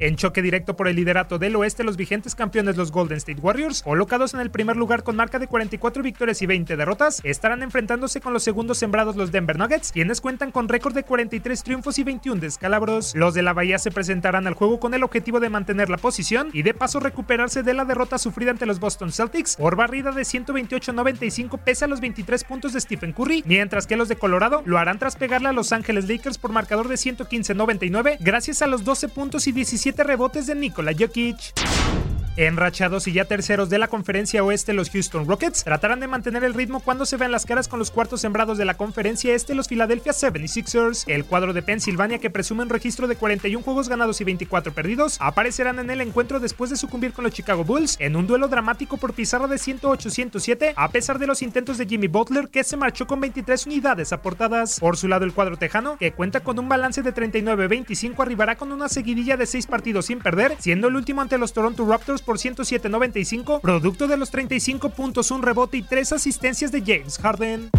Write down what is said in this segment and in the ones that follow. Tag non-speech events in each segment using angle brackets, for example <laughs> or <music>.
En choque directo por el liderato del oeste, los vigentes campeones, los Golden State Warriors, colocados en el primer lugar con marca de 44 victorias y 20 derrotas, estarán enfrentándose con los segundos sembrados, los Denver Nuggets, quienes cuentan con récord de 43 triunfos y 21 descalabros. Los de la Bahía se presentarán al juego con el objetivo de mantener la posición y de paso recuperarse de la derrota sufrida ante los Boston Celtics por barrida de 128-95 pese a los 23 puntos de Stephen Curry, mientras que los de Colorado lo harán tras pegarle a Los Ángeles Lakers por marcador de 115-99 gracias a los 12 puntos y 17 rebotes de Nikola Jokic. Enrachados y ya terceros de la conferencia oeste, los Houston Rockets tratarán de mantener el ritmo cuando se vean las caras con los cuartos sembrados de la conferencia este, los Philadelphia 76ers. El cuadro de Pensilvania, que presume un registro de 41 juegos ganados y 24 perdidos, aparecerán en el encuentro después de sucumbir con los Chicago Bulls en un duelo dramático por pizarra de 108-107, a pesar de los intentos de Jimmy Butler, que se marchó con 23 unidades aportadas. Por su lado, el cuadro tejano, que cuenta con un balance de 39-25, arribará con una seguidilla de 6 partidos sin perder, siendo el último ante los Toronto Raptors por 107.95, producto de los 35 puntos, un rebote y tres asistencias de James Harden.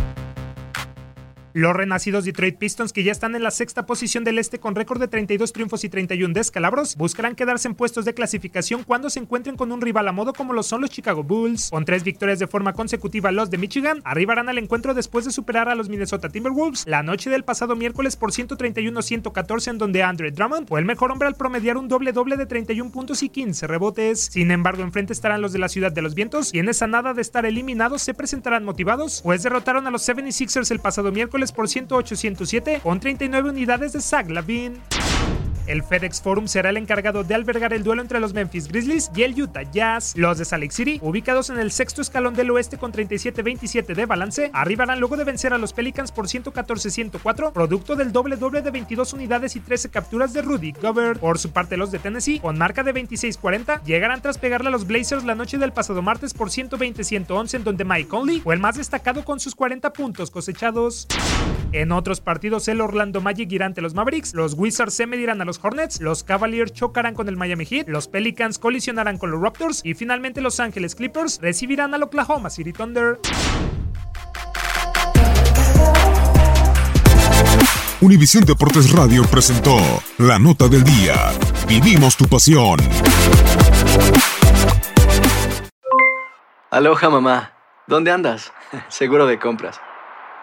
Los renacidos Detroit Pistons, que ya están en la sexta posición del este con récord de 32 triunfos y 31 descalabros, buscarán quedarse en puestos de clasificación cuando se encuentren con un rival a modo como lo son los Chicago Bulls. Con tres victorias de forma consecutiva, los de Michigan arribarán al encuentro después de superar a los Minnesota Timberwolves la noche del pasado miércoles por 131-114, en donde Andre Drummond fue el mejor hombre al promediar un doble-doble de 31 puntos y 15 rebotes. Sin embargo, enfrente estarán los de la Ciudad de los Vientos, quienes a nada de estar eliminados se presentarán motivados, pues derrotaron a los 76ers el pasado miércoles por 108-107 con 39 unidades de Zach Lavin. El FedEx Forum será el encargado de albergar el duelo entre los Memphis Grizzlies y el Utah Jazz. Los de Salt Lake City, ubicados en el sexto escalón del oeste con 37-27 de balance, arribarán luego de vencer a los Pelicans por 114-104, producto del doble doble de 22 unidades y 13 capturas de Rudy Gobert. Por su parte, los de Tennessee, con marca de 26-40, llegarán tras pegarle a los Blazers la noche del pasado martes por 120-111, en donde Mike Conley fue el más destacado con sus 40 puntos cosechados. En otros partidos, el Orlando Magic irá ante los Mavericks, los Wizards se medirán a los Hornets, los Cavaliers chocarán con el Miami Heat, los Pelicans colisionarán con los Raptors y finalmente los Ángeles Clippers recibirán al Oklahoma City Thunder. Univisión Deportes Radio presentó La Nota del Día. Vivimos tu pasión. Aloha mamá, ¿dónde andas? <laughs> seguro de compras.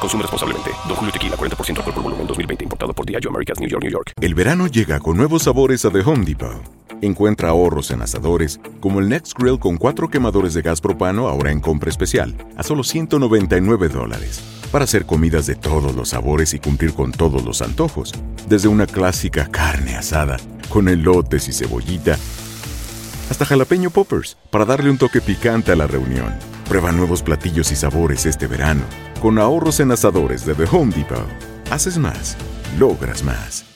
Consume responsablemente. Don Julio Tequila, 40% alcohol por volumen, 2020. Importado por Diageo Americas, New York, New York. El verano llega con nuevos sabores a The Home Depot. Encuentra ahorros en asadores, como el Next Grill con cuatro quemadores de gas propano ahora en compra especial, a solo 199 dólares. Para hacer comidas de todos los sabores y cumplir con todos los antojos. Desde una clásica carne asada, con elotes y cebollita, hasta jalapeño poppers, para darle un toque picante a la reunión. Prueba nuevos platillos y sabores este verano. Con ahorros en asadores de The Home Depot. Haces más, logras más.